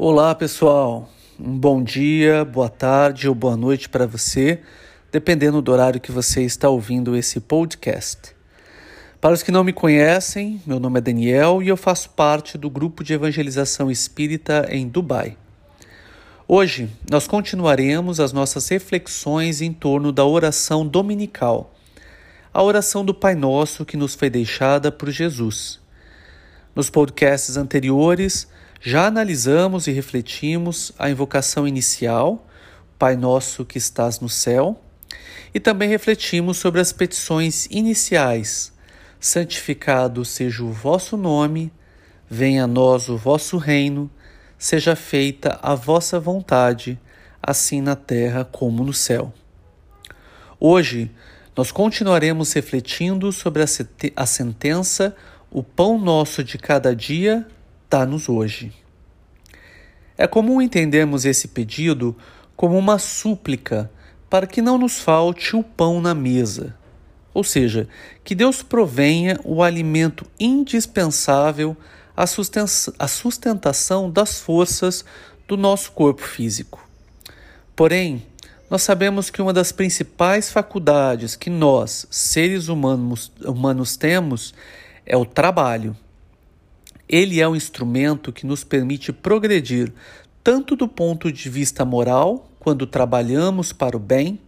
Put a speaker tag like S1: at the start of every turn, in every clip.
S1: Olá, pessoal. Um bom dia, boa tarde ou boa noite para você, dependendo do horário que você está ouvindo esse podcast. Para os que não me conhecem, meu nome é Daniel e eu faço parte do grupo de evangelização espírita em Dubai. Hoje nós continuaremos as nossas reflexões em torno da oração dominical, a oração do Pai Nosso que nos foi deixada por Jesus. Nos podcasts anteriores, já analisamos e refletimos a invocação inicial, Pai Nosso que estás no céu, e também refletimos sobre as petições iniciais, santificado seja o vosso nome, venha a nós o vosso reino, seja feita a vossa vontade, assim na terra como no céu. Hoje, nós continuaremos refletindo sobre a sentença O pão nosso de cada dia dá-nos hoje. É comum entendermos esse pedido como uma súplica para que não nos falte o pão na mesa, ou seja, que Deus provenha o alimento indispensável à sustentação das forças do nosso corpo físico. Porém, nós sabemos que uma das principais faculdades que nós, seres humanos, humanos temos é o trabalho. Ele é um instrumento que nos permite progredir tanto do ponto de vista moral, quando trabalhamos para o bem,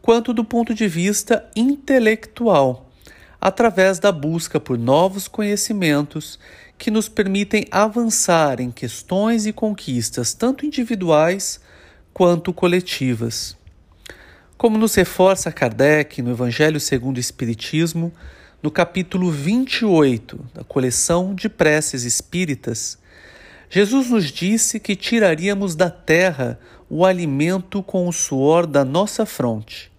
S1: quanto do ponto de vista intelectual, através da busca por novos conhecimentos que nos permitem avançar em questões e conquistas tanto individuais quanto coletivas. Como nos reforça Kardec no Evangelho segundo o Espiritismo, no capítulo 28 da coleção de preces espíritas, Jesus nos disse que tiraríamos da terra o alimento com o suor da nossa fronte.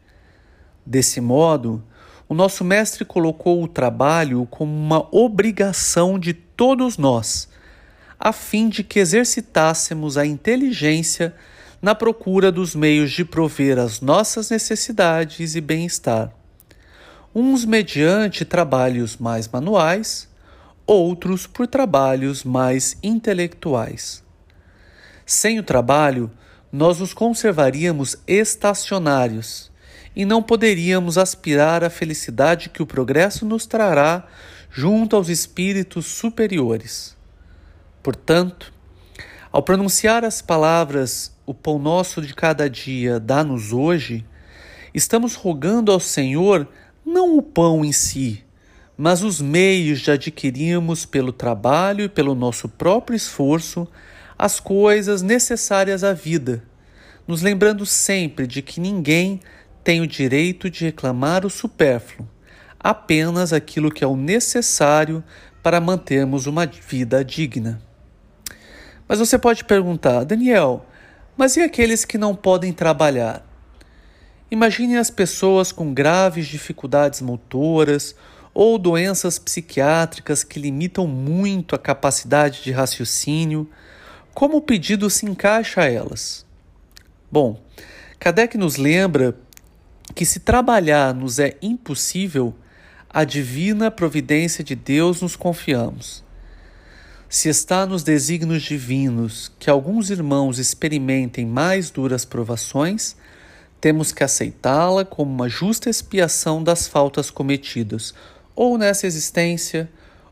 S1: Desse modo, o nosso Mestre colocou o trabalho como uma obrigação de todos nós, a fim de que exercitássemos a inteligência na procura dos meios de prover as nossas necessidades e bem-estar uns mediante trabalhos mais manuais, outros por trabalhos mais intelectuais. Sem o trabalho, nós nos conservaríamos estacionários e não poderíamos aspirar à felicidade que o progresso nos trará junto aos espíritos superiores. Portanto, ao pronunciar as palavras O pão nosso de cada dia dá-nos hoje, estamos rogando ao Senhor não o pão em si, mas os meios de adquirirmos pelo trabalho e pelo nosso próprio esforço as coisas necessárias à vida, nos lembrando sempre de que ninguém tem o direito de reclamar o supérfluo, apenas aquilo que é o necessário para mantermos uma vida digna. Mas você pode perguntar, Daniel, mas e aqueles que não podem trabalhar? Imagine as pessoas com graves dificuldades motoras ou doenças psiquiátricas que limitam muito a capacidade de raciocínio. Como o pedido se encaixa a elas? Bom, Kardec nos lembra que se trabalhar nos é impossível, a divina providência de Deus nos confiamos. Se está nos desígnios divinos que alguns irmãos experimentem mais duras provações, temos que aceitá-la como uma justa expiação das faltas cometidas, ou nessa existência,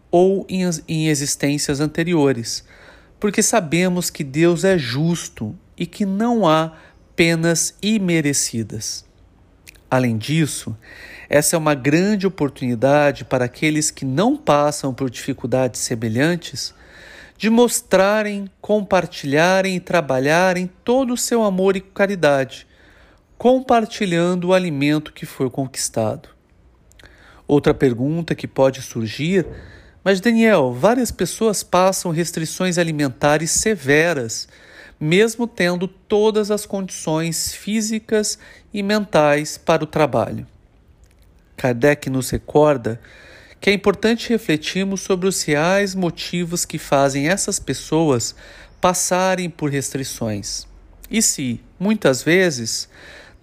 S1: ou em existências anteriores, porque sabemos que Deus é justo e que não há penas imerecidas. Além disso, essa é uma grande oportunidade para aqueles que não passam por dificuldades semelhantes de mostrarem, compartilharem e trabalharem todo o seu amor e caridade compartilhando o alimento que foi conquistado. Outra pergunta que pode surgir: mas Daniel, várias pessoas passam restrições alimentares severas, mesmo tendo todas as condições físicas e mentais para o trabalho. Kardec nos recorda que é importante refletirmos sobre os reais motivos que fazem essas pessoas passarem por restrições. E se, muitas vezes,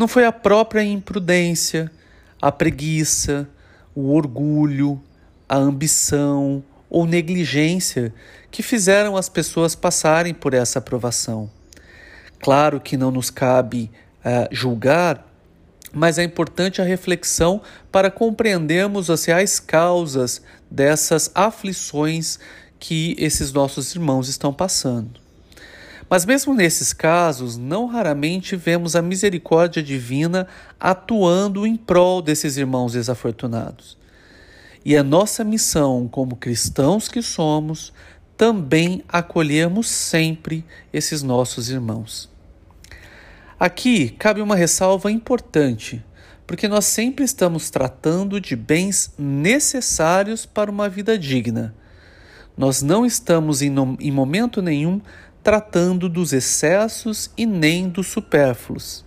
S1: não foi a própria imprudência, a preguiça, o orgulho, a ambição ou negligência que fizeram as pessoas passarem por essa provação. Claro que não nos cabe uh, julgar, mas é importante a reflexão para compreendermos as reais causas dessas aflições que esses nossos irmãos estão passando. Mas, mesmo nesses casos, não raramente vemos a misericórdia divina atuando em prol desses irmãos desafortunados. E é nossa missão, como cristãos que somos, também acolhermos sempre esses nossos irmãos. Aqui cabe uma ressalva importante, porque nós sempre estamos tratando de bens necessários para uma vida digna. Nós não estamos em, em momento nenhum tratando dos excessos e nem dos supérfluos.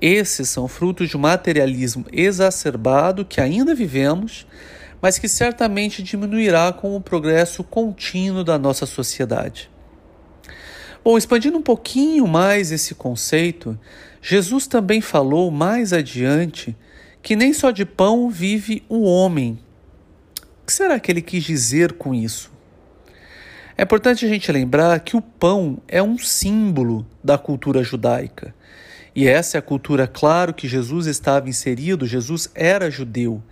S1: Esses são frutos de um materialismo exacerbado que ainda vivemos, mas que certamente diminuirá com o progresso contínuo da nossa sociedade. Bom, expandindo um pouquinho mais esse conceito, Jesus também falou mais adiante que nem só de pão vive o homem. O que será que ele quis dizer com isso? É importante a gente lembrar que o pão é um símbolo da cultura judaica. E essa é a cultura, claro, que Jesus estava inserido, Jesus era judeu.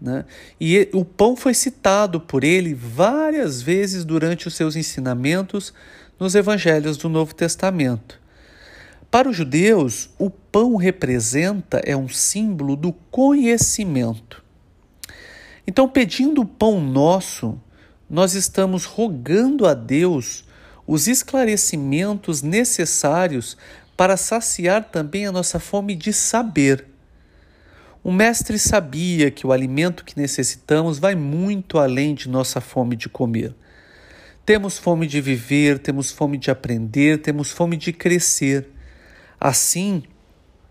S1: Né? E o pão foi citado por ele várias vezes durante os seus ensinamentos nos evangelhos do Novo Testamento. Para os judeus, o pão representa, é um símbolo do conhecimento. Então, pedindo o pão nosso, nós estamos rogando a Deus os esclarecimentos necessários para saciar também a nossa fome de saber. O Mestre sabia que o alimento que necessitamos vai muito além de nossa fome de comer. Temos fome de viver, temos fome de aprender, temos fome de crescer. Assim,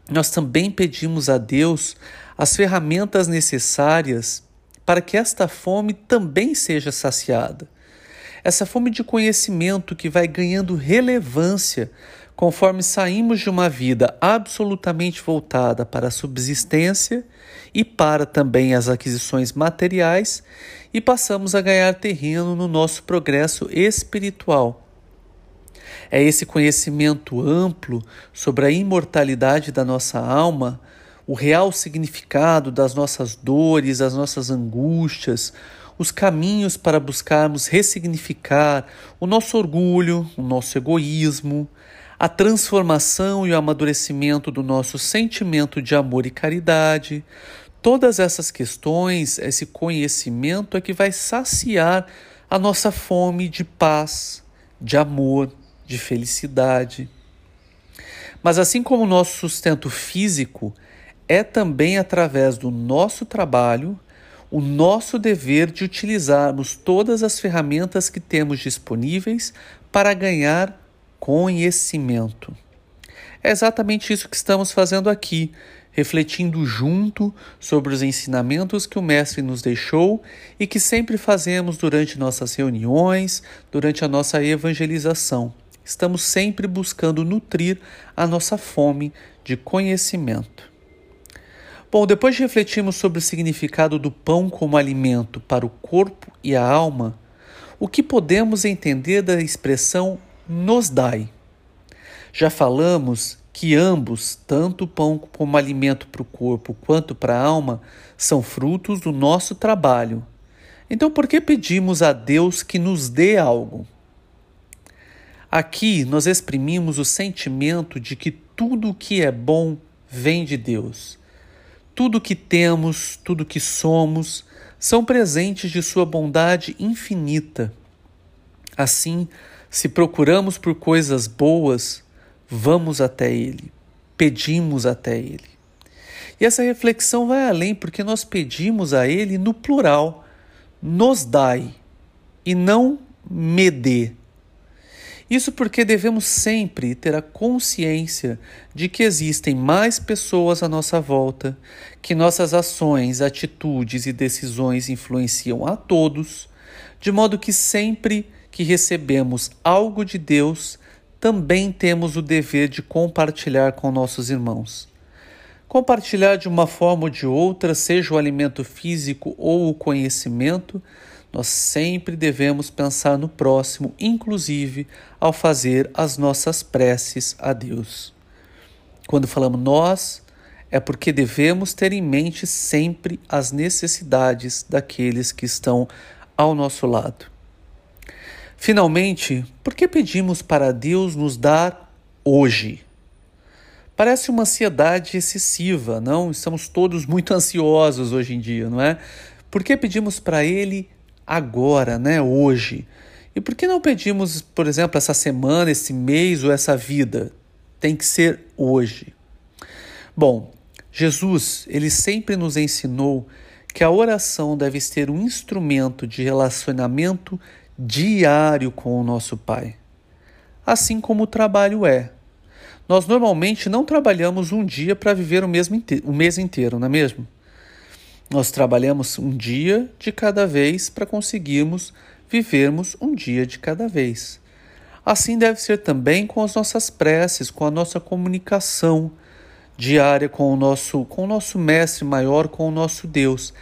S1: nós também pedimos a Deus as ferramentas necessárias para que esta fome também seja saciada. Essa fome de conhecimento que vai ganhando relevância conforme saímos de uma vida absolutamente voltada para a subsistência e para também as aquisições materiais e passamos a ganhar terreno no nosso progresso espiritual. É esse conhecimento amplo sobre a imortalidade da nossa alma o real significado das nossas dores, das nossas angústias, os caminhos para buscarmos ressignificar o nosso orgulho, o nosso egoísmo, a transformação e o amadurecimento do nosso sentimento de amor e caridade. Todas essas questões, esse conhecimento é que vai saciar a nossa fome de paz, de amor, de felicidade. Mas assim como o nosso sustento físico é também através do nosso trabalho o nosso dever de utilizarmos todas as ferramentas que temos disponíveis para ganhar conhecimento. É exatamente isso que estamos fazendo aqui, refletindo junto sobre os ensinamentos que o Mestre nos deixou e que sempre fazemos durante nossas reuniões, durante a nossa evangelização. Estamos sempre buscando nutrir a nossa fome de conhecimento. Bom, depois de refletirmos sobre o significado do pão como alimento para o corpo e a alma, o que podemos entender da expressão nos dai? Já falamos que ambos, tanto o pão como alimento para o corpo quanto para a alma, são frutos do nosso trabalho. Então, por que pedimos a Deus que nos dê algo? Aqui nós exprimimos o sentimento de que tudo o que é bom vem de Deus tudo que temos, tudo que somos, são presentes de Sua bondade infinita. Assim, se procuramos por coisas boas, vamos até Ele, pedimos até Ele. E essa reflexão vai além, porque nós pedimos a Ele no plural, nos dai, e não me dê. Isso porque devemos sempre ter a consciência de que existem mais pessoas à nossa volta, que nossas ações, atitudes e decisões influenciam a todos, de modo que sempre que recebemos algo de Deus, também temos o dever de compartilhar com nossos irmãos. Compartilhar de uma forma ou de outra, seja o alimento físico ou o conhecimento, Nós sempre devemos pensar no próximo, inclusive ao fazer as nossas preces a Deus. Quando falamos nós, é porque devemos ter em mente sempre as necessidades daqueles que estão ao nosso lado. Finalmente, por que pedimos para Deus nos dar hoje? Parece uma ansiedade excessiva, não? Estamos todos muito ansiosos hoje em dia, não é? Por que pedimos para Ele agora, né? Hoje? E por que não pedimos, por exemplo, essa semana, esse mês ou essa vida? Tem que ser hoje. Bom, Jesus, ele sempre nos ensinou que a oração deve ser um instrumento de relacionamento diário com o nosso Pai. Assim como o trabalho é. Nós normalmente não trabalhamos um dia para viver o, mesmo o mês inteiro, não é mesmo? Nós trabalhamos um dia de cada vez para conseguirmos vivermos um dia de cada vez. Assim deve ser também com as nossas preces, com a nossa comunicação diária com o nosso com o nosso mestre maior, com o nosso Deus.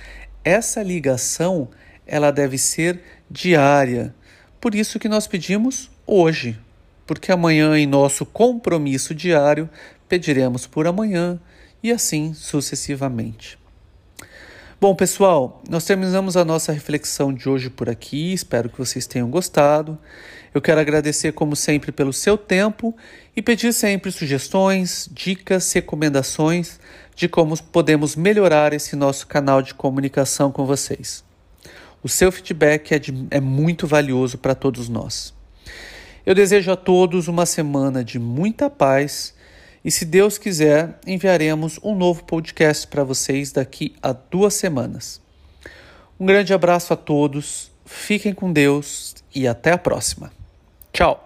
S1: Essa ligação, ela deve ser diária. Por isso que nós pedimos hoje, porque amanhã em nosso compromisso diário pediremos por amanhã e assim sucessivamente. Bom, pessoal, nós terminamos a nossa reflexão de hoje por aqui. Espero que vocês tenham gostado. Eu quero agradecer, como sempre, pelo seu tempo e pedir sempre sugestões, dicas, recomendações de como podemos melhorar esse nosso canal de comunicação com vocês. O seu feedback é, de, é muito valioso para todos nós. Eu desejo a todos uma semana de muita paz e se Deus quiser, enviaremos um novo podcast para vocês daqui a duas semanas. Um grande abraço a todos, fiquem com Deus e até a próxima. Tchau!